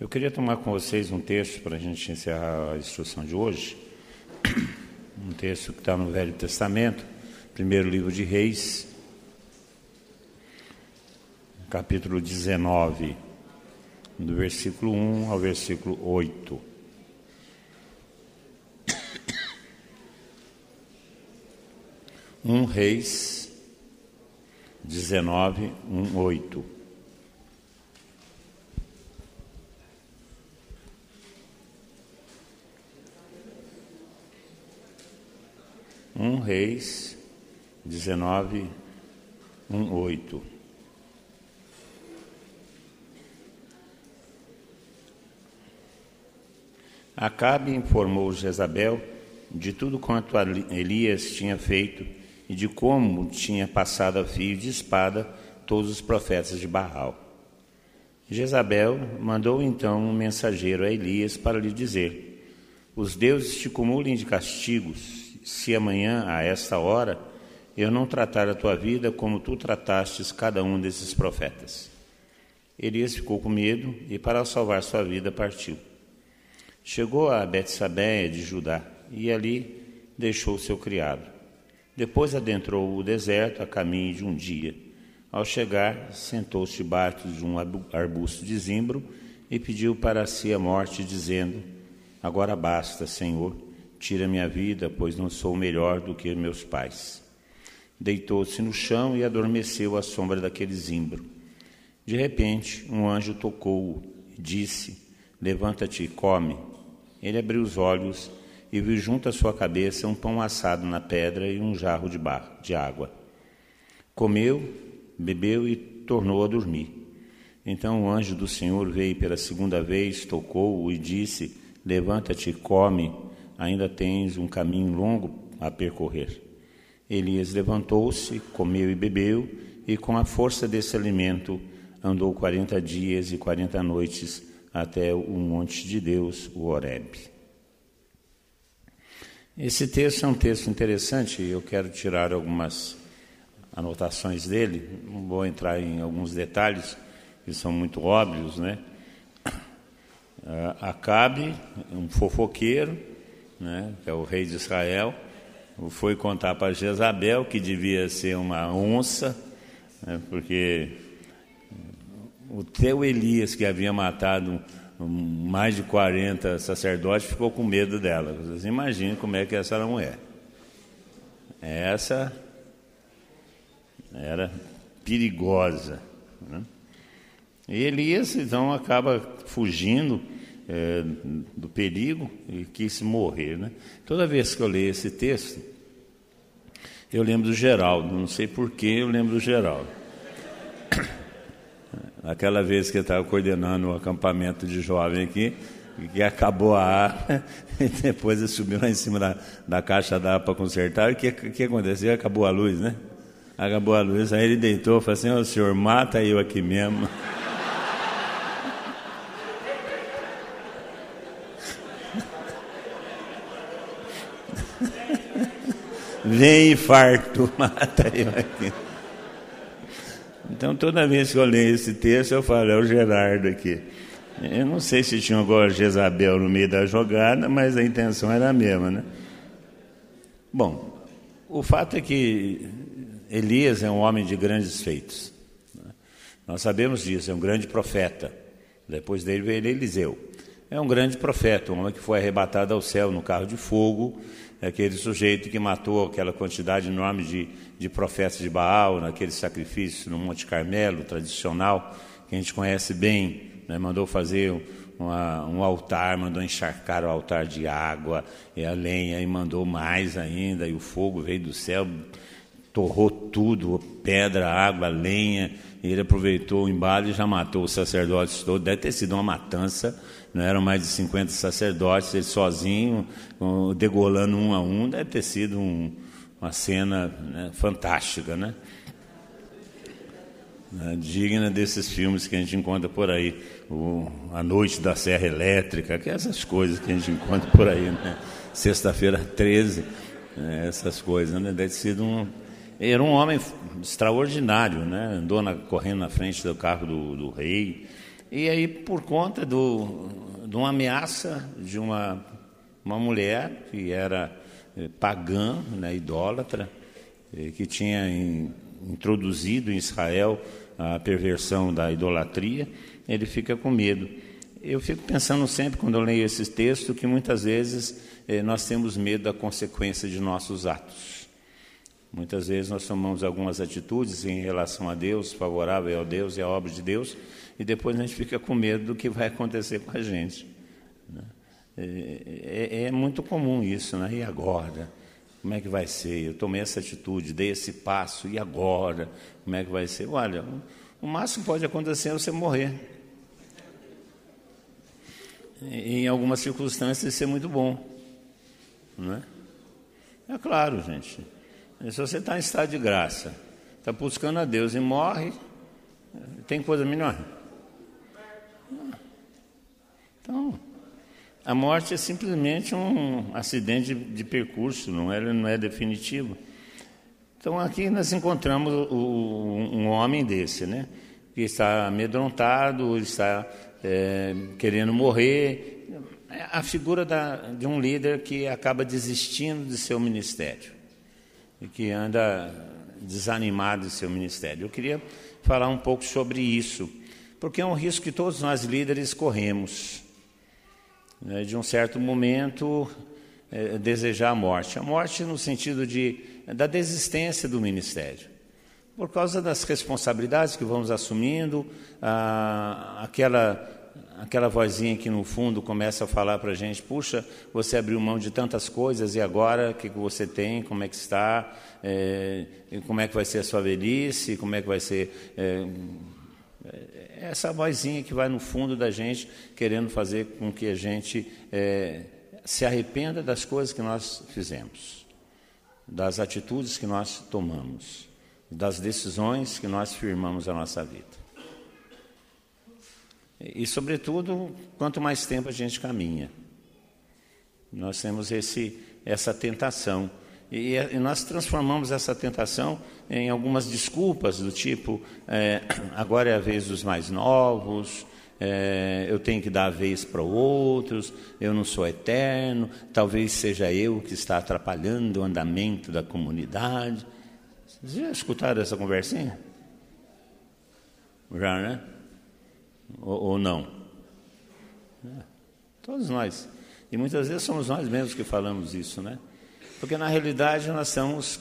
Eu queria tomar com vocês um texto para a gente encerrar a instrução de hoje. Um texto que está no Velho Testamento, primeiro livro de Reis, capítulo 19, do versículo 1 ao versículo 8. Um Reis 19, 1, 8. Um Reis 19, 1, 8. Acabe informou Jezabel de tudo quanto Elias tinha feito e de como tinha passado a fio de espada todos os profetas de Baal. Jezabel mandou então um mensageiro a Elias para lhe dizer: Os deuses te cumulem de castigos se amanhã, a esta hora, eu não tratar a tua vida como tu tratastes cada um desses profetas. Elias ficou com medo e, para salvar sua vida, partiu. Chegou a Betsabeia de Judá e ali deixou seu criado. Depois adentrou o deserto a caminho de um dia. Ao chegar, sentou-se debaixo de um arbusto de zimbro e pediu para si a morte, dizendo: Agora basta, Senhor Tira minha vida, pois não sou melhor do que meus pais. Deitou-se no chão e adormeceu à sombra daquele zimbro. De repente, um anjo tocou-o e disse: Levanta-te e come. Ele abriu os olhos e viu junto à sua cabeça um pão assado na pedra e um jarro de, barro, de água. Comeu, bebeu e tornou a dormir. Então o anjo do Senhor veio pela segunda vez, tocou-o e disse: Levanta-te e come ainda tens um caminho longo a percorrer. Elias levantou-se, comeu e bebeu, e com a força desse alimento andou quarenta dias e quarenta noites até o monte de Deus, o Horeb. Esse texto é um texto interessante, eu quero tirar algumas anotações dele, não vou entrar em alguns detalhes que são muito óbvios, né? Ah, Acabe, um fofoqueiro, né, que é o rei de Israel, foi contar para Jezabel que devia ser uma onça, né, porque o teu Elias, que havia matado mais de 40 sacerdotes, ficou com medo dela. Vocês imaginem como é que essa a mulher. Essa era perigosa. Né? E Elias, então, acaba fugindo é, do perigo e quis morrer. Né? Toda vez que eu leio esse texto, eu lembro do Geraldo, não sei porquê, eu lembro do Geraldo. Aquela vez que eu estava coordenando o acampamento de jovem aqui, que acabou a ar, e depois ele subiu lá em cima da, da caixa d'água para consertar, o que, que aconteceu? Acabou a luz, né? Acabou a luz, aí ele deitou e falou assim, oh, senhor, mata eu aqui mesmo. Vem infarto, mata eu aqui. Então, toda vez que eu leio esse texto, eu falo, é o Gerardo aqui. Eu não sei se tinha agora Jezabel no meio da jogada, mas a intenção era a mesma, né? Bom, o fato é que Elias é um homem de grandes feitos. Né? Nós sabemos disso, é um grande profeta. Depois dele veio Eliseu. É um grande profeta, um homem que foi arrebatado ao céu no carro de fogo aquele sujeito que matou aquela quantidade enorme de, de profetas de Baal naquele sacrifício no Monte Carmelo tradicional, que a gente conhece bem, né? mandou fazer uma, um altar, mandou encharcar o altar de água e a lenha, e mandou mais ainda, e o fogo veio do céu, torrou tudo, pedra, água, lenha, e ele aproveitou o embalo e já matou os sacerdotes todos. Deve ter sido uma matança não eram mais de 50 sacerdotes, ele sozinho, degolando um a um, deve ter sido um, uma cena né, fantástica, né? né? digna desses filmes que a gente encontra por aí, o, A Noite da Serra Elétrica, que é essas coisas que a gente encontra por aí, né? Sexta-feira 13, né? essas coisas, né? Deve ter sido um. Era um homem extraordinário, né? Andou na, correndo na frente do carro do, do rei, E aí, por conta do, de uma ameaça de uma, uma mulher que era eh, pagã, né, idólatra, eh, que tinha in, introduzido em Israel a perversão da idolatria, ele fica com medo. Eu fico pensando sempre, quando eu leio esses textos, que muitas vezes eh, nós temos medo da consequência de nossos atos. Muitas vezes nós tomamos algumas atitudes em relação a Deus, favorável a Deus e à obra de Deus, e depois a gente fica com medo do que vai acontecer com a gente. Né? É, é, é muito comum isso, né? E agora? Como é que vai ser? Eu tomei essa atitude, dei esse passo, e agora? Como é que vai ser? Olha, o máximo que pode acontecer é você morrer. Em algumas circunstâncias isso é muito bom. Não é? é claro, gente. Se você está em estado de graça, está buscando a Deus e morre, tem coisa melhor? Então, a morte é simplesmente um acidente de, percurso, não é, não é definitivo. Então, aqui nós encontramos o, um homem desse, né? Que está amedrontado, está é, querendo morrer. É a figura da, de um líder que acaba desistindo de seu ministério e que anda desanimado de seu ministério. Eu queria falar um pouco sobre isso, porque é um risco que todos nós líderes corremos né, de um certo momento, é, desejar a morte. A morte no sentido de, da desistência do ministério. Por causa das responsabilidades que vamos assumindo, a, aquela, aquela vozinha que no fundo começa a falar para a gente: puxa, você abriu mão de tantas coisas e agora o que, que você tem, como é que está, é, como é que vai ser a sua velhice, como é que vai ser. É, essa vozinha que vai no fundo da gente, querendo fazer com que a gente é, se arrependa das coisas que nós fizemos, das atitudes que nós tomamos, das decisões que nós firmamos a nossa vida. E, sobretudo, quanto mais tempo a gente caminha, nós temos esse, essa tentação e, e, nós transformamos essa tentação em algumas desculpas do tipo: é, agora é a vez dos mais novos, é, eu tenho que dar a vez para outros, eu não sou eterno, talvez seja eu que está atrapalhando o andamento da comunidade. Vocês já escutaram essa conversinha? Já, né? Ou, ou não? É, todos nós. E muitas vezes somos nós mesmos que falamos isso, né? Porque na realidade nós estamos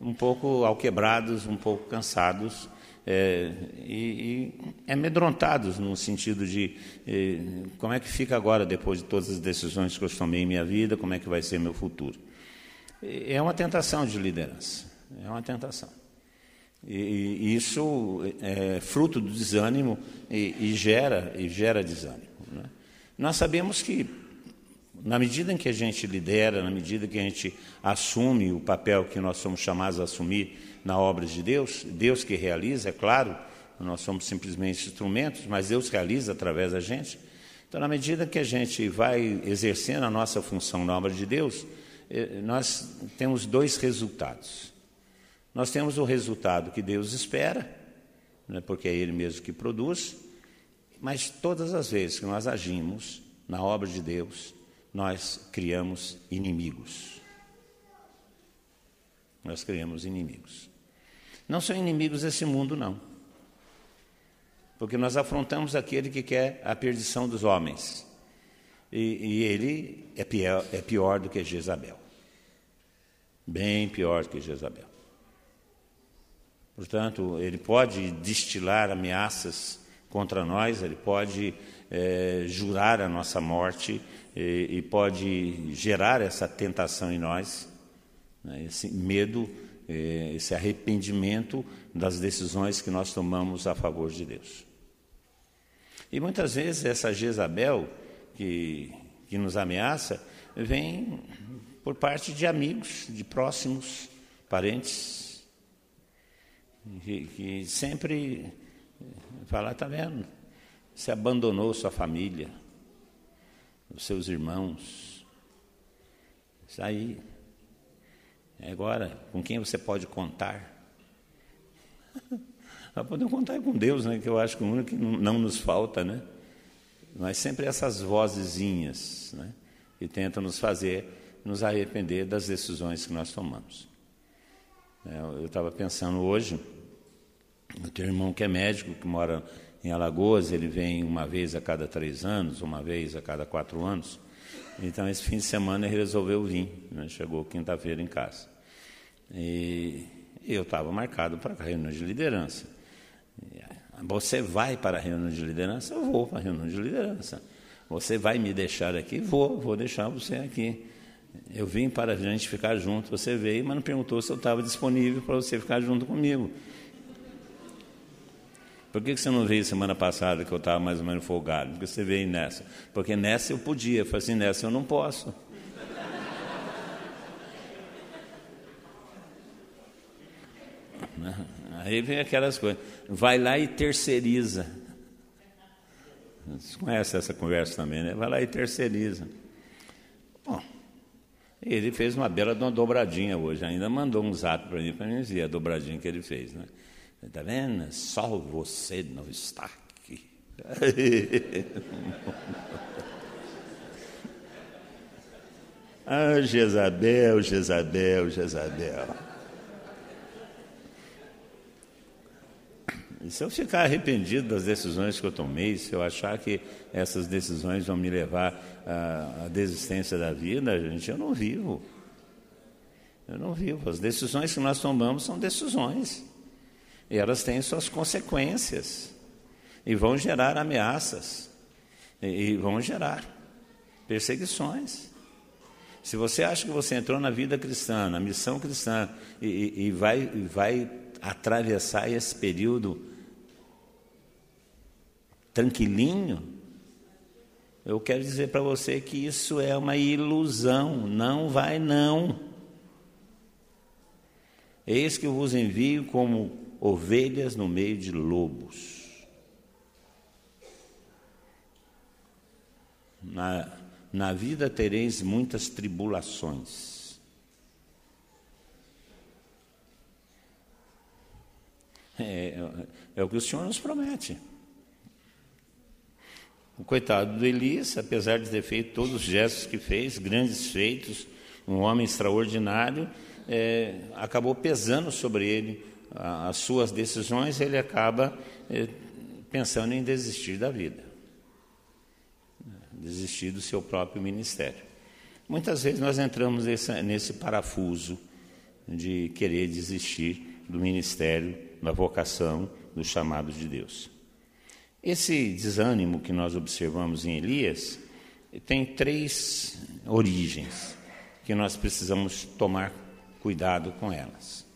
um pouco alquebrados, um pouco cansados é, e, e amedrontados no sentido de é, como é que fica agora depois de todas as decisões que eu tomei em minha vida, como é que vai ser meu futuro. É uma tentação de liderança, é uma tentação. E, e isso é fruto do desânimo e, e gera, e gera desânimo. Né? Nós sabemos que na medida em que a gente lidera, na medida que a gente assume o papel que nós somos chamados a assumir na obra de Deus, Deus que realiza, é claro, nós somos simplesmente instrumentos, mas Deus realiza através da gente. Então, na medida que a gente vai exercendo a nossa função na obra de Deus, eh, nós temos dois resultados. Nós temos o resultado que Deus espera, né, porque é Ele mesmo que produz, mas todas as vezes que nós agimos na obra de Deus, nós criamos inimigos. Nós criamos inimigos. Não são inimigos desse mundo, não. Porque nós afrontamos aquele que quer a perdição dos homens. E, e ele é pior, é pior do que Jezabel. Bem pior do que Jezabel. Portanto, ele pode destilar ameaças contra nós, ele pode é, jurar a nossa morte, e, e pode gerar essa tentação em nós, né, esse medo, é, esse arrependimento das decisões que nós tomamos a favor de Deus. E muitas vezes essa Jezabel que, que nos ameaça vem por parte de amigos, de próximos, parentes, que, que sempre fala, está vendo? Você abandonou sua família, os seus irmãos. Isso aí. Agora, com quem você pode contar? Para poder contar com Deus, né? que eu acho que o único que não nos falta, né? Mas sempre essas vozezinhas né? que tentam nos fazer nos arrepender das decisões que nós tomamos. É, eu estava pensando hoje, eu tenho um irmão que é médico, que mora em Alagoas, ele vem uma vez a cada três anos, uma vez a cada quatro anos. Então, esse fim de semana ele resolveu vir, né? chegou quinta-feira em casa. E eu estava marcado para a reunião de liderança. Você vai para a reunião de liderança? Eu vou para a reunião de liderança. Você vai me deixar aqui? Vou, vou deixar você aqui. Eu vim para a gente ficar junto. Você veio, mas não perguntou se eu estava disponível para você ficar junto comigo. Por que você não veio semana passada que eu estava mais ou menos folgado? Porque você veio nessa. Porque nessa eu podia. Eu falei assim, nessa eu não posso. Aí vem aquelas coisas. Vai lá e terceiriza. Você conhece essa conversa também, né? Vai lá e terceiriza. Bom, ele fez uma bela dobradinha hoje. Ainda mandou um zap para mim para mim dizer a dobradinha que ele fez, né? Está vendo? Só você não está aqui. ah, Jezabel, Jezabel, Jezabel. E se eu ficar arrependido das decisões que eu tomei, se eu achar que essas decisões vão me levar à, à desistência da vida, gente, eu não vivo. Eu não vivo. As decisões que nós tomamos são decisões. E elas têm suas consequências. E vão gerar ameaças. E, vão gerar perseguições. Se você acha que você entrou na vida cristã, na missão cristã, e, e, e vai, vai atravessar esse período tranquilinho, eu quero dizer para você que isso é uma ilusão, não vai não. Eis que eu vos envio como ovelhas no meio de lobos. Na, na vida tereis muitas tribulações. É, é, é o que o Senhor nos promete. O coitado do Elias, apesar de ter feito todos os gestos que fez, grandes feitos, um homem extraordinário, é, acabou pesando sobre ele as suas decisões, ele acaba eh, pensando em desistir da vida, desistir do seu próprio ministério. Muitas vezes nós entramos nesse, nesse parafuso de querer desistir do ministério, da vocação, do chamado de Deus. Esse desânimo que nós observamos em Elias tem três origens que nós precisamos tomar cuidado com elas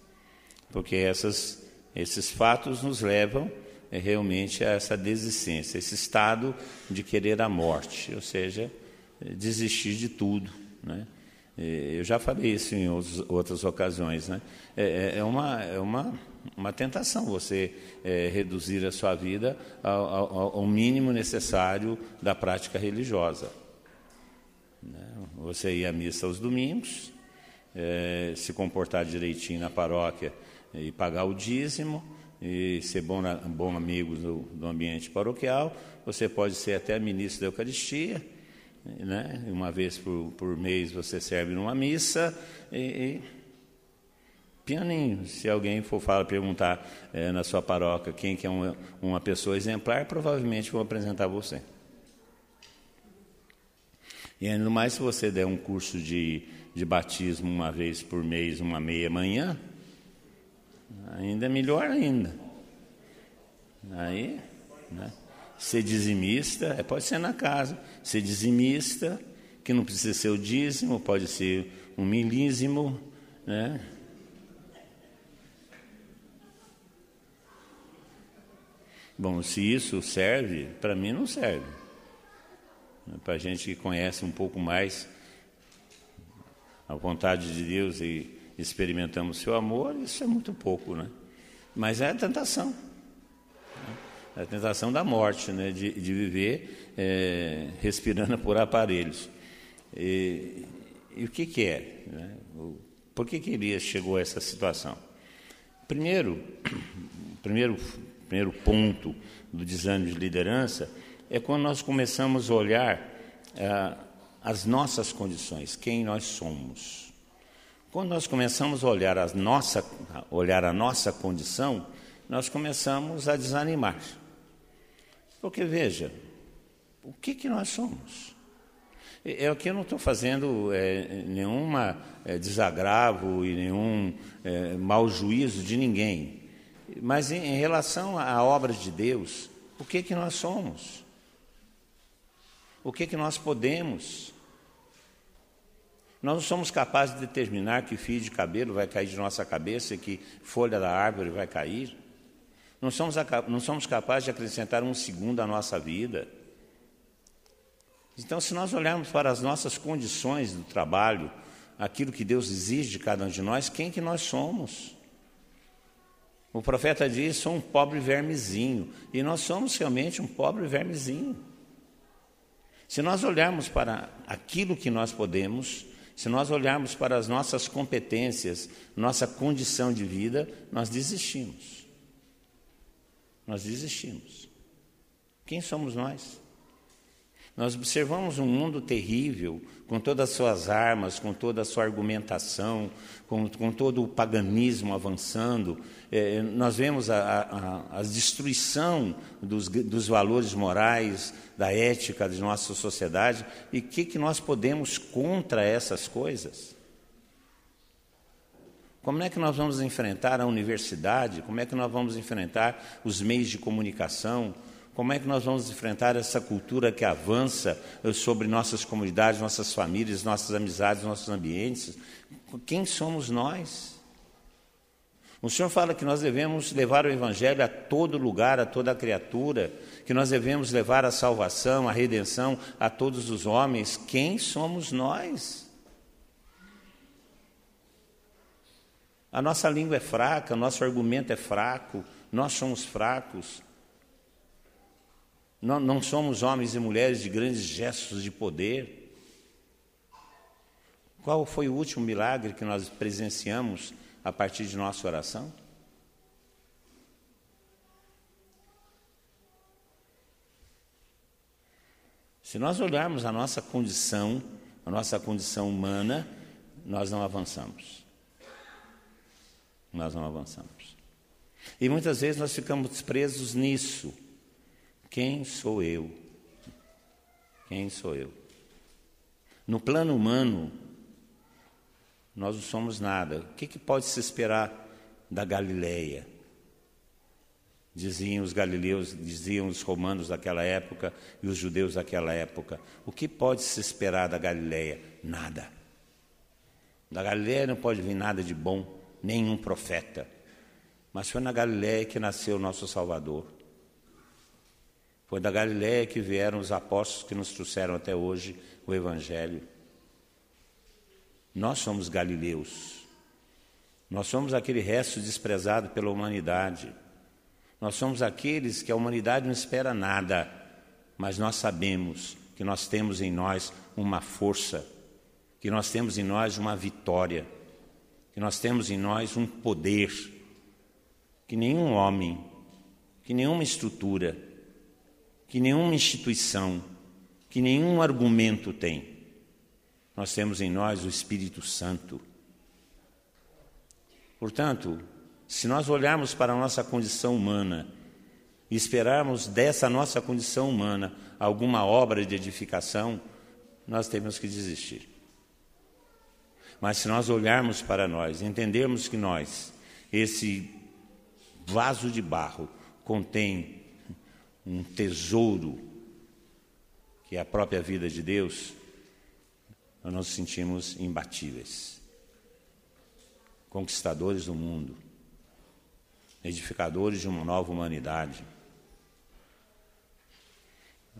porque essas, esses fatos nos levam é, realmente a essa desistência, esse estado de querer a morte, ou seja, é, desistir de tudo. Né? Eu já falei isso em outras ocasiões. Né? É, é, uma, é uma, uma tentação você é, reduzir a sua vida ao, ao, ao, mínimo necessário da prática religiosa. Né? Você ir à missa aos domingos, é, se comportar direitinho na paróquia e pagar o dízimo e ser bom, bom amigo do, do ambiente paroquial. Você pode ser até ministro da Eucaristia, né? uma vez por, por mês você serve numa missa e, e pianinho. Se alguém for falar, perguntar é, na sua paróquia quem que é uma, uma pessoa exemplar, provavelmente vou apresentar você. E ainda mais se você der um curso de, de batismo uma vez por mês, uma meia manhã, Ainda é melhor ainda. Aí, né? ser dizimista, é, pode ser na casa, ser dizimista, que não precisa ser o dízimo, pode ser um milísimo, né? Bom, se isso serve, para mim não serve. Para a gente que conhece um pouco mais a vontade de Deus e experimentamos seu amor, isso é muito pouco, né? Mas é a tentação. É a tentação da morte, né? de, de viver é, respirando por aparelhos. E, e, o que, que é? Né? Por que, que Elias chegou a essa situação? Primeiro, primeiro primeiro ponto do desânimo de liderança, é quando nós começamos a olhar ah, as nossas condições, quem nós somos. Quando nós começamos a olhar a nossa, olhar a nossa condição, nós começamos a desanimar. Porque veja, o que, que nós somos? É o que eu não estou fazendo é, é, desagravo e nenhum é, mau juízo de ninguém. Mas em, em relação à obra de Deus, o que que nós somos? O que que nós podemos? Nós não somos capazes de determinar que fio de cabelo vai cair de nossa cabeça que folha da árvore vai cair. Não somos, não somos capazes de acrescentar um segundo à nossa vida. Então, se nós olharmos para as nossas condições do trabalho, aquilo que Deus exige de cada um de nós, quem que nós somos? O profeta diz: sou um pobre vermezinho. E nós somos realmente um pobre vermezinho. Se nós olharmos para aquilo que nós podemos, se nós olharmos para as nossas competências, nossa condição de vida, nós desistimos. Nós desistimos. Quem somos nós? Nós observamos um mundo terrível, com todas as suas armas, com toda a sua argumentação, com, com todo o paganismo avançando. É, nós vemos a, a, a destruição dos, dos, valores morais, da ética de nossa sociedade. E o que, que nós podemos contra essas coisas? Como é que nós vamos enfrentar a universidade? Como é que nós vamos enfrentar os meios de comunicação? Como é que nós vamos enfrentar essa cultura que avança eh, sobre nossas comunidades, nossas famílias, nossas amizades, nossos ambientes? Quem somos nós? O Senhor fala que nós devemos levar o Evangelho a todo lugar, a toda criatura, que nós devemos levar a salvação, a redenção a todos os homens. Quem somos nós? A nossa língua é fraca, nosso argumento é fraco, nós somos fracos. Não, não somos homens e mulheres de grandes gestos de poder. Qual foi o último milagre que nós presenciamos a partir de nossa oração? Se nós olharmos a nossa condição, a nossa condição humana, nós não avançamos. Nós não avançamos. E muitas vezes nós ficamos presos nisso. Quem sou eu? Quem sou eu? No plano humano, nós não somos nada. O que, que pode se esperar da Galileia? Diziam os galileus, diziam os romanos daquela época e os judeus daquela época. O que pode se esperar da Galileia? Nada. Da Galileia não pode vir nada de bom, nenhum profeta. Mas foi na Galileia que nasceu o nosso Salvador. Foi da Galiléia que vieram os apóstolos que nos trouxeram até hoje o Evangelho. Nós somos galileus. Nós somos aquele resto desprezado pela humanidade. Nós somos aqueles que a humanidade não espera nada, mas nós sabemos que nós temos em nós uma força, que nós temos em nós uma vitória, que nós temos em nós um poder que nenhum homem, que nenhuma estrutura, que nenhuma instituição, que nenhum argumento tem. Nós temos em nós o Espírito Santo. Portanto, se nós olharmos para a nossa condição humana e esperarmos dessa nossa condição humana alguma obra de edificação, nós temos que desistir. Mas se nós olharmos para nós, entendermos que nós, esse vaso de barro, contém um tesouro, que é a própria vida de Deus, nós nos sentimos imbatíveis, conquistadores do mundo, edificadores de uma nova humanidade.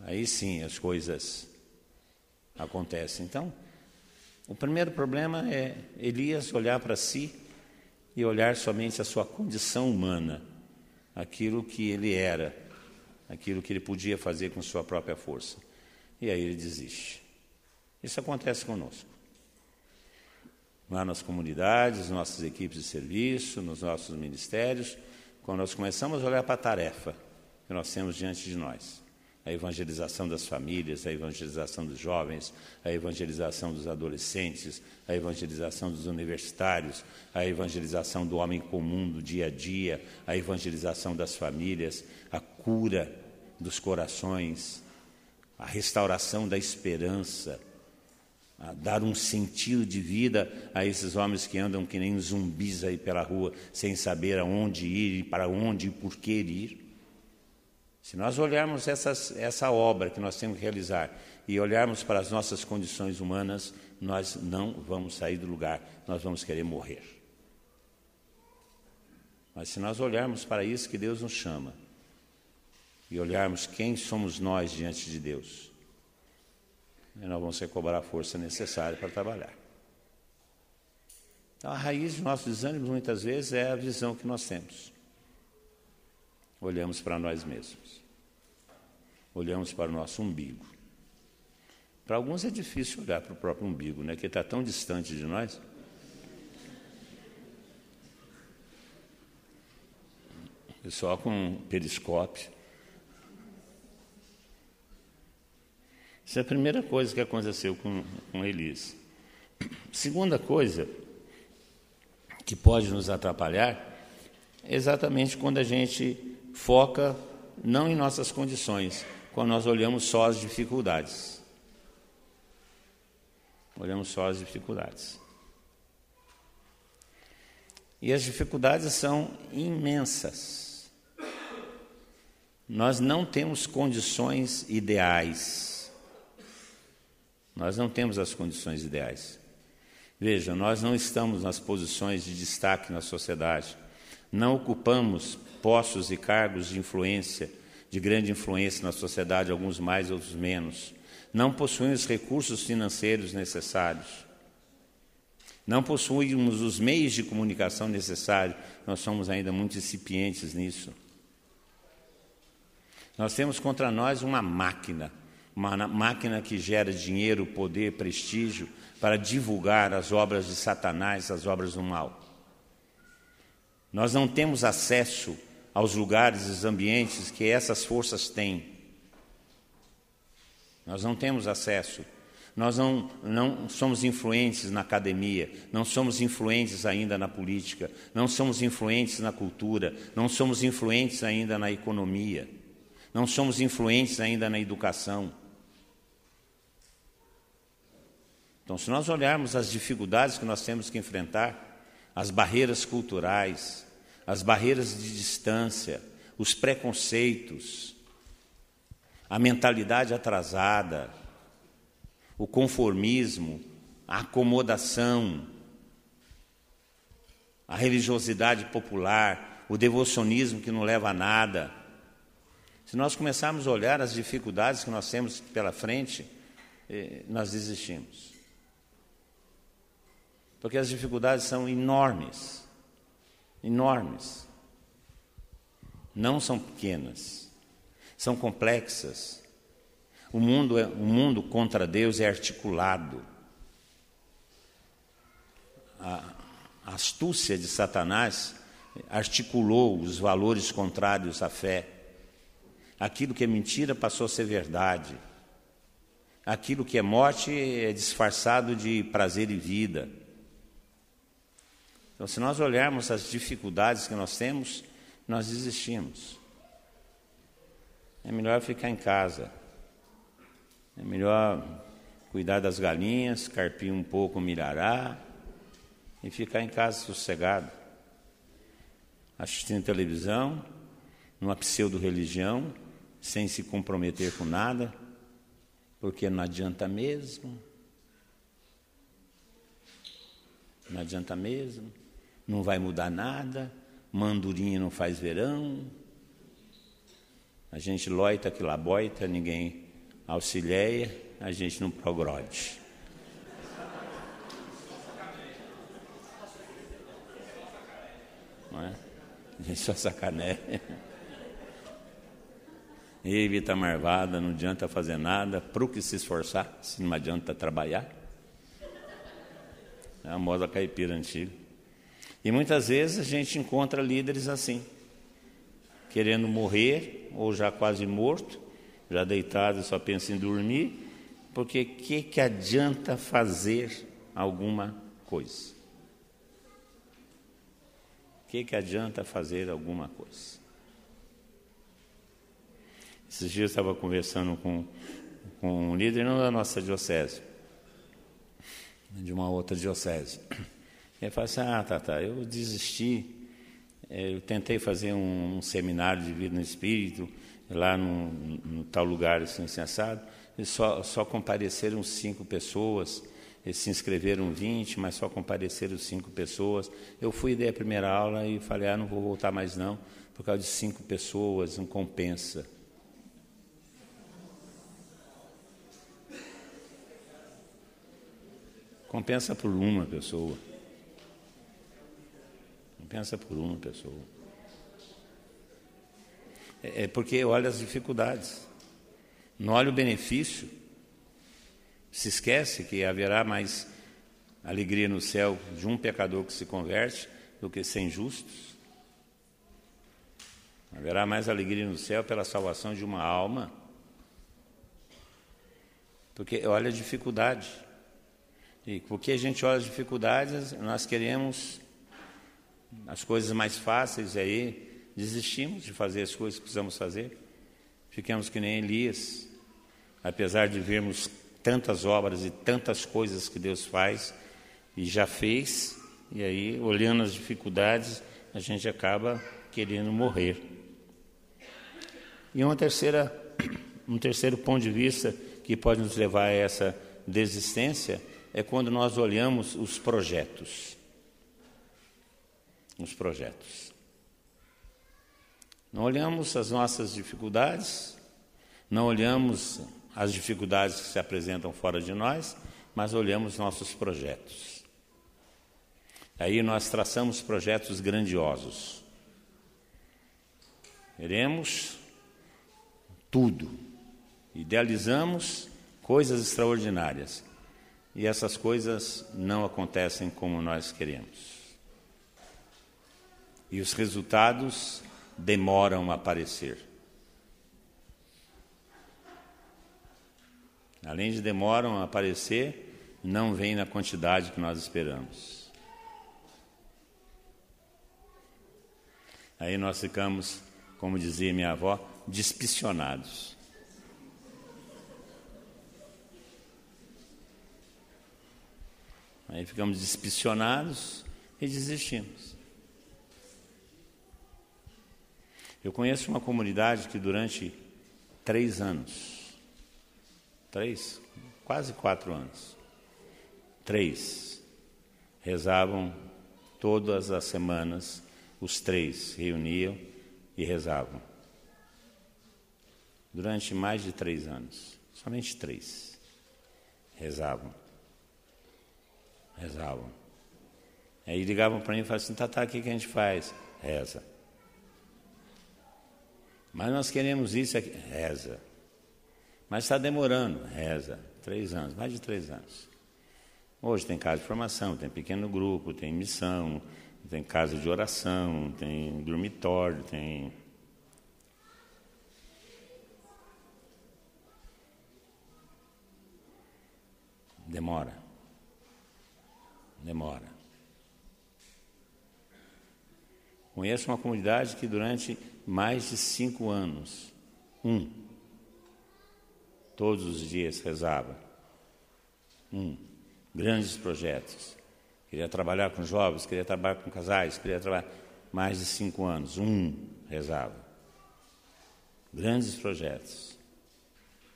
Aí sim as coisas acontecem. Então, o primeiro problema é Elias olhar para si e olhar somente a sua condição humana, aquilo que ele era aquilo que ele podia fazer com sua própria força. E aí ele desiste. Isso acontece conosco. Lá nas comunidades, nossas equipes de serviço, nos nossos ministérios, quando nós começamos a olhar para a tarefa que nós temos diante de nós a evangelização das famílias, a evangelização dos jovens, a evangelização dos adolescentes, a evangelização dos universitários, a evangelização do homem comum do dia a dia, a evangelização das famílias, a cura dos corações, a restauração da esperança, a dar um sentido de vida a esses homens que andam que nem zumbis aí pela rua, sem saber aonde ir, para onde e por que ir. Se nós olharmos essas, essa obra que nós temos que realizar e olharmos para as nossas condições humanas, nós não vamos sair do lugar, nós vamos querer morrer. Mas se nós olharmos para isso que Deus nos chama e olharmos quem somos nós diante de Deus, nós vamos recobrar a força necessária para trabalhar. Então, a raiz de nossos desânimos muitas vezes é a visão que nós temos olhamos para nós mesmos. Olhamos para o nosso umbigo. Para alguns é difícil olhar para o próprio umbigo, né? que está tão distante de nós. Só com um periscópio. Essa é a primeira coisa que aconteceu com, com. Segunda coisa que pode nos atrapalhar é exatamente quando a gente foca não em nossas condições, quando nós olhamos só as dificuldades. Olhamos só as dificuldades. E as dificuldades são imensas. Nós não temos condições ideais. Nós não temos as condições ideais. Veja, nós não estamos nas posições de destaque na sociedade. Não ocupamos postos e cargos de influência, de grande influência na sociedade, alguns mais, outros menos. Não possuímos recursos financeiros necessários. Não possuímos os meios de comunicação necessários. Nós somos ainda muito incipientes nisso. Nós temos contra nós uma máquina, uma máquina que gera dinheiro, poder, prestígio para divulgar as obras de Satanás, as obras do mal. Nós não temos acesso aos lugares, aos ambientes que essas forças têm. Nós não temos acesso. Nós não, não somos influentes na academia, não somos influentes ainda na política, não somos influentes na cultura, não somos influentes ainda na economia, não somos influentes ainda na educação. Então, se nós olharmos as dificuldades que nós temos que enfrentar, as barreiras culturais, as barreiras de distância, os preconceitos, a mentalidade atrasada, o conformismo, a acomodação, a religiosidade popular, o devocionismo que não leva a nada. Se nós começarmos a olhar as dificuldades que nós temos pela frente, eh, nós desistimos. Porque as dificuldades são enormes enormes. Não são pequenas, são complexas. O mundo, é, o mundo contra Deus é articulado. A, astúcia de Satanás articulou os valores contrários à fé. Aquilo que é mentira passou a ser verdade. Aquilo que é morte é disfarçado de prazer e vida. Então, se nós olharmos as dificuldades que nós temos, nós desistimos. É melhor ficar em casa. É melhor cuidar das galinhas, carpir um pouco o mirará e ficar em casa sossegado, assistindo televisão, numa pseudo-religião, sem se comprometer com nada, porque não adianta mesmo. Não adianta mesmo não vai mudar nada, mandurinha não faz verão, a gente loita que lá boita, ninguém auxilia, a gente não progrode. Não é? A gente só sacaneia. Ei, Vita Marvada, não adianta fazer nada, para o que se esforçar, se não adianta trabalhar. É a moda caipira antiga. E muitas vezes a gente encontra líderes assim, querendo morrer ou já quase morto, já deitado, só pensa em dormir, porque que que adianta fazer alguma coisa? Que que adianta fazer alguma coisa? Esses dias eu estava conversando com, com um líder, não da nossa diocese, de uma outra diocese. Ele falou assim: Ah, tá, tá, eu desisti. É, eu tentei fazer um, um seminário de vida no Espírito, lá no tal lugar assim, sensado, e só, só compareceram cinco pessoas. Eles se inscreveram 20, mas só compareceram cinco pessoas. Eu fui dei a primeira aula e falei: Ah, não vou voltar mais não, por causa de cinco pessoas, não compensa. Compensa por uma pessoa. Compensa por uma pessoa. É, é porque olha as dificuldades. Não olha o benefício. Se esquece que haverá mais alegria no céu de um pecador que se converte do que sem justos. Haverá mais alegria no céu pela salvação de uma alma. Porque olha a dificuldade. E porque a gente olha as dificuldades, nós queremos as coisas mais fáceis aí, desistimos de fazer as coisas que precisamos fazer. Ficamos que nem Elias, apesar de vermos tantas obras e tantas coisas que Deus faz e já fez, e aí, olhando as dificuldades, a gente acaba querendo morrer. E uma terceira, um terceiro ponto de vista que pode nos levar a essa desistência é quando nós olhamos os projetos. Os projetos. Não olhamos as nossas dificuldades, não olhamos as dificuldades que se apresentam fora de nós, mas olhamos nossos projetos. Aí nós traçamos projetos grandiosos. Queremos tudo. Idealizamos coisas extraordinárias e essas coisas não acontecem como nós queremos. E os resultados demoram a aparecer. Além de demoram a aparecer, não vem na quantidade que nós esperamos. Aí nós ficamos, como dizia minha avó, despicionados. Aí ficamos despicionados e desistimos. Eu conheço uma comunidade que durante três anos, três, quase quatro anos, três, rezavam todas as semanas, os três reuniam e rezavam. Durante mais de três anos, somente três, rezavam rezavam. Aí ligavam para mim e falavam assim, tá, tá, o que a gente faz? Reza. Mas nós queremos isso aqui. Reza. Mas está demorando. Reza. Três anos, mais de três anos. Hoje tem casa de formação, tem pequeno grupo, tem missão, tem casa de oração, tem dormitório, tem. Demora demora. Conheço uma comunidade que durante mais de cinco anos, um, todos os dias rezava. Um, grandes projetos. Queria trabalhar com jovens, queria trabalhar com casais, queria trabalhar mais de cinco anos. Um rezava. Grandes projetos.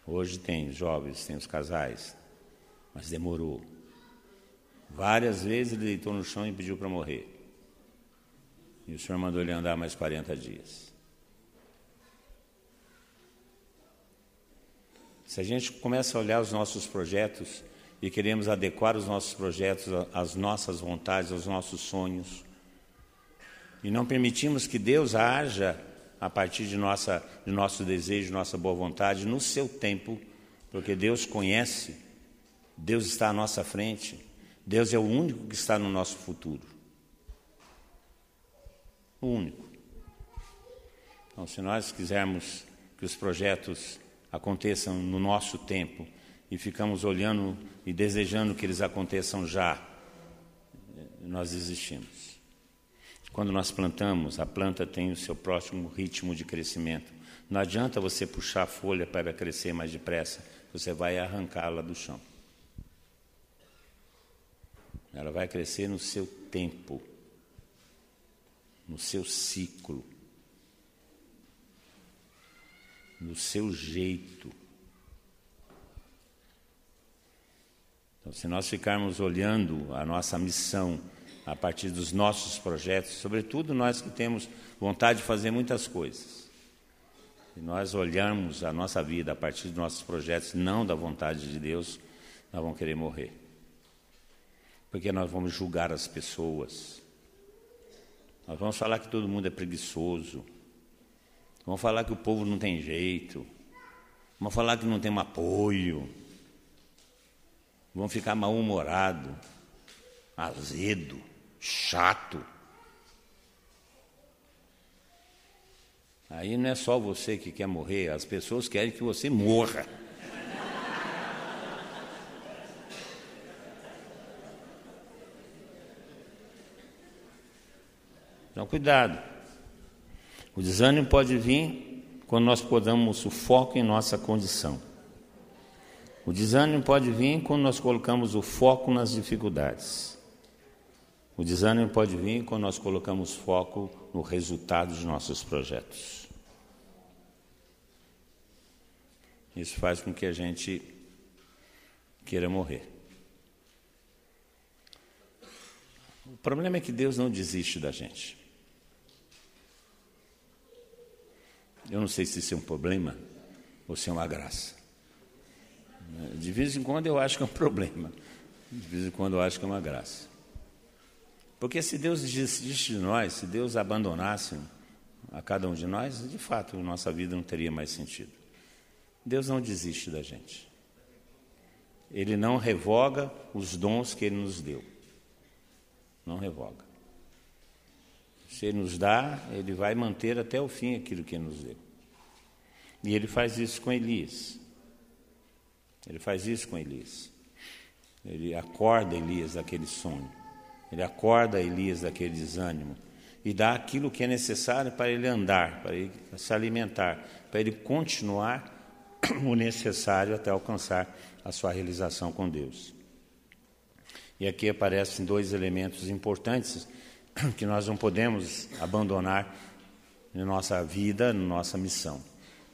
Hoje tem jovens, tem os casais, mas demorou. Várias vezes ele deitou no chão e pediu para morrer. E o Senhor mandou ele andar mais 40 dias. Se a gente começa a olhar os nossos projetos e queremos adequar os nossos projetos às nossas vontades, aos nossos sonhos, e não permitimos que Deus haja a partir de, nossa, de nosso desejo, nossa boa vontade, no seu tempo, porque Deus conhece, Deus está à nossa frente. Deus é o único que está no nosso futuro. O único. Então, se nós quisermos que os projetos aconteçam no nosso tempo e ficamos olhando e desejando que eles aconteçam já, nós desistimos. Quando nós plantamos, a planta tem o seu próximo ritmo de crescimento. Não adianta você puxar a folha para crescer mais depressa, você vai arrancá-la do chão. Ela vai crescer no seu tempo, no seu ciclo, no seu jeito. Então, se nós ficarmos olhando a nossa missão a partir dos nossos projetos, sobretudo nós que temos vontade de fazer muitas coisas, se nós olharmos a nossa vida a partir dos nossos projetos, não da vontade de Deus, nós vamos querer morrer. Porque nós vamos julgar as pessoas. Nós vamos falar que todo mundo é preguiçoso. Vamos falar que o povo não tem jeito. Vamos falar que não tem um apoio vão ficar mal-humorado, azedo, chato. Aí não é só você que quer morrer, as pessoas querem que você morra. Então, cuidado. O desânimo pode vir quando nós podamos o foco em nossa condição. O desânimo pode vir quando nós colocamos o foco nas dificuldades. O desânimo pode vir quando nós colocamos foco no resultado dos nossos projetos. Isso faz com que a gente queira morrer. O problema é que Deus não desiste da gente. Eu não sei se isso é um problema ou se é uma graça. De vez em quando eu acho que é um problema, de vez em quando eu acho que é uma graça. Porque se Deus desistisse de nós, se Deus abandonasse a cada um de nós, de fato, nossa vida não teria mais sentido. Deus não desiste da gente. Ele não revoga os dons que Ele nos deu. Não revoga. Se Ele nos dá, Ele vai manter até o fim aquilo que Ele nos deu. E Ele faz isso com Elias. Ele faz isso com Elias. Ele acorda Elias daquele sonho. Ele acorda Elias daquele desânimo e dá aquilo que é necessário para ele andar, para ele se alimentar, para ele continuar o necessário até alcançar a sua realização com Deus. E aqui aparecem dois elementos importantes que nós não podemos abandonar na nossa vida, na nossa missão.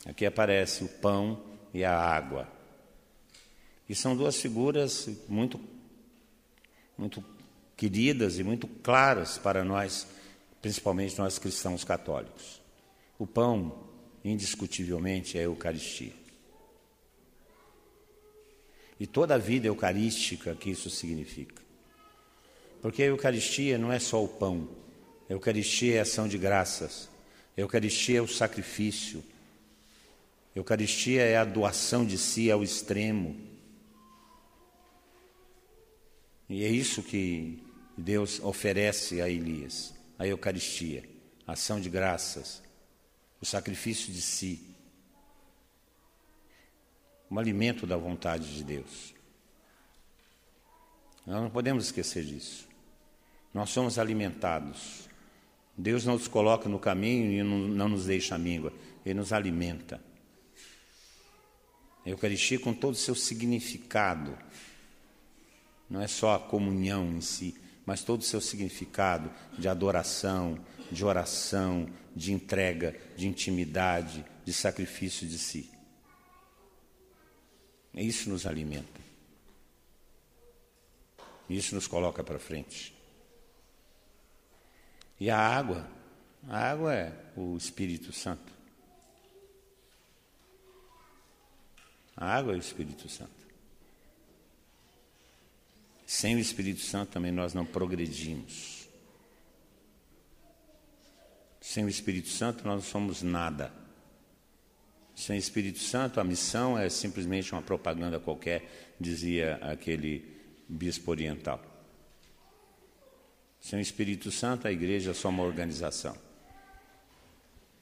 Aqui aparece o pão e a água. E são duas figuras muito, muito queridas e muito claras para nós, principalmente nós cristãos católicos. O pão, indiscutivelmente, é a Eucaristia. E toda a vida eucarística que isso significa. Porque a Eucaristia não é só o pão, a Eucaristia é a ação de graças, a Eucaristia é o sacrifício, a Eucaristia é a doação de si ao extremo. E é isso que Deus oferece a Elias, a Eucaristia, a ação de graças, o sacrifício de si, um alimento da vontade de Deus. Nós não podemos esquecer disso. Nós somos alimentados. Deus não nos coloca no caminho e não, não nos deixa a míngua, Ele nos alimenta. A Eucaristia, com todo o seu significado, não é só a comunhão em si, mas todo o seu significado de adoração, de oração, de entrega, de intimidade, de sacrifício de si. Isso nos alimenta. Isso nos coloca para frente. E a água, a água é o Espírito Santo. A água é o Espírito Santo. Sem o Espírito Santo também nós não progredimos. Sem o Espírito Santo nós não somos nada. Sem o Espírito Santo a missão é simplesmente uma propaganda qualquer, dizia aquele bispo oriental. Sem o Espírito Santo a igreja é só uma organização.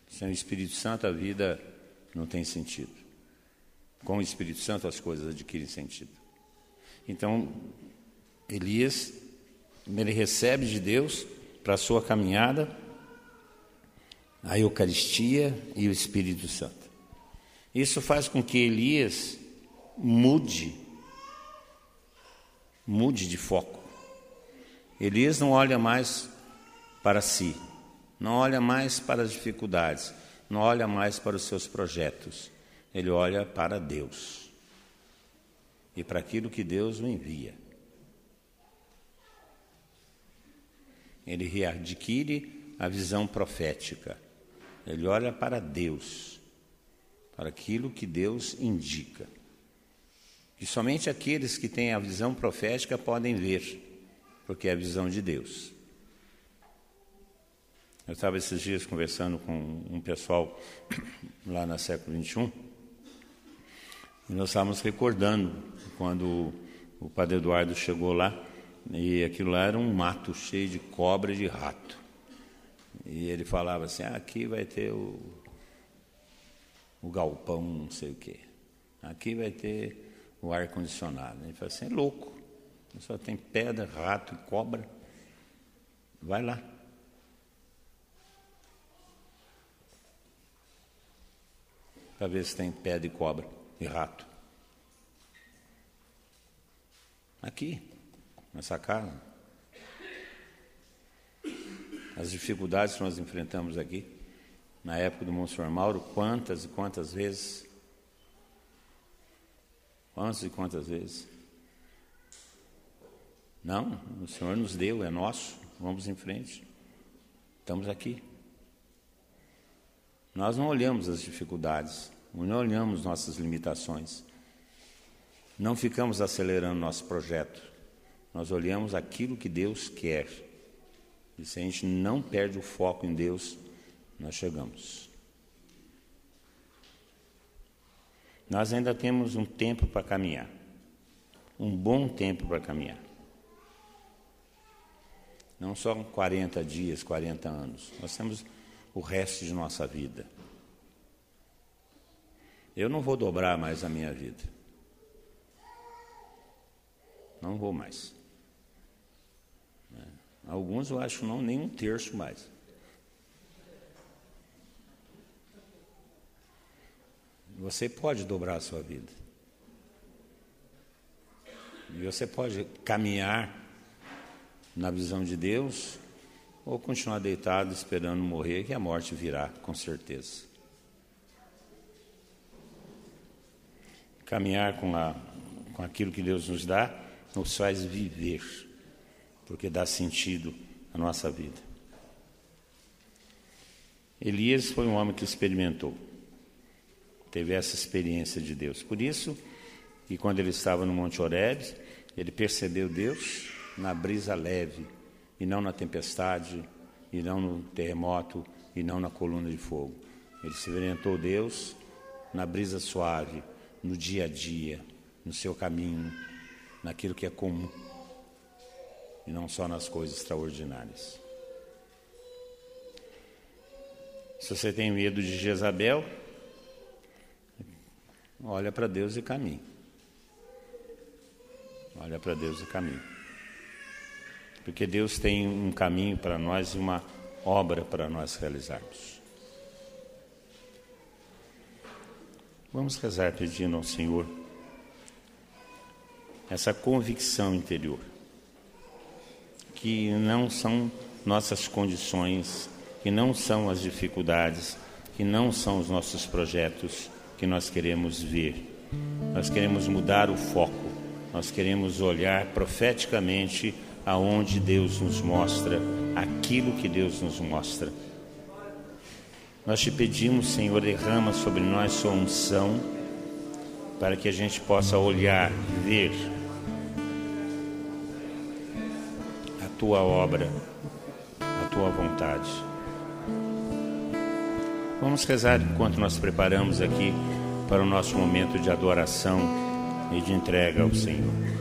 Sem o Espírito Santo a vida não tem sentido. Com o Espírito Santo as coisas adquirem sentido. Então, Elias, ele recebe de Deus para a sua caminhada a Eucaristia e o Espírito Santo. Isso faz com que Elias mude, mude de foco. Elias não olha mais para si, não olha mais para as dificuldades, não olha mais para os seus projetos, ele olha para Deus e para aquilo que Deus o envia. Ele readquire a visão profética, ele olha para Deus, para aquilo que Deus indica. E somente aqueles que têm a visão profética podem ver, porque é a visão de Deus. Eu estava esses dias conversando com um pessoal lá na século XXI, e nós estávamos recordando quando o padre Eduardo chegou lá, e aquilo lá era um mato cheio de cobra e de rato. E ele falava assim: ah, aqui vai ter o, o galpão, não sei o quê. Aqui vai ter o ar-condicionado. Ele falou assim: é louco, só tem pedra, rato e cobra. Vai lá. para ver se tem pé de cobra e rato. Aqui, nessa casa. As dificuldades que nós enfrentamos aqui, na época do Monsenhor Mauro, quantas e quantas vezes? Quantas e quantas vezes? Não, o Senhor nos deu, é nosso, vamos em frente. Estamos aqui. Nós não olhamos as dificuldades, não olhamos nossas limitações. Não ficamos acelerando nosso projeto. Nós olhamos aquilo que Deus quer. E se a gente não perde o foco em Deus, nós chegamos. Nós ainda temos um tempo para caminhar. Um bom tempo para caminhar. Não só 40 dias, 40 anos. Nós temos o resto de nossa vida. Eu não vou dobrar mais a minha vida. Não vou mais. É. Alguns eu acho não nem um terço mais. Você pode dobrar a sua vida. E você pode caminhar na visão de Deus ou continuar deitado esperando morrer, que a morte virá, com certeza. Caminhar com, a, com aquilo que Deus nos dá nos faz viver, porque dá sentido à nossa vida. Elias foi um homem que experimentou, teve essa experiência de Deus. Por isso, que quando ele estava no Monte Horeb, ele percebeu Deus na brisa leve, e não na tempestade, e não no terremoto, e não na coluna de fogo. Ele experimentou Deus na brisa suave, no dia a dia, no seu caminho, naquilo que é comum, e não só nas coisas extraordinárias. Se você tem medo de Jezabel, olha para Deus e caminhe. Olha para Deus e caminhe. Porque Deus tem um caminho para nós e uma obra para nós realizarmos. Vamos rezar pedindo ao Senhor essa convicção interior, que não são nossas condições, que não são as dificuldades, que não são os nossos projetos que nós queremos ver. Nós queremos mudar o foco, nós queremos olhar profeticamente aonde Deus nos mostra aquilo que Deus nos mostra. Nós te pedimos, Senhor, derrama sobre nós sua unção, para que a gente possa olhar, ver a tua obra, a tua vontade. Vamos rezar enquanto nós preparamos aqui para o nosso momento de adoração e de entrega ao Senhor.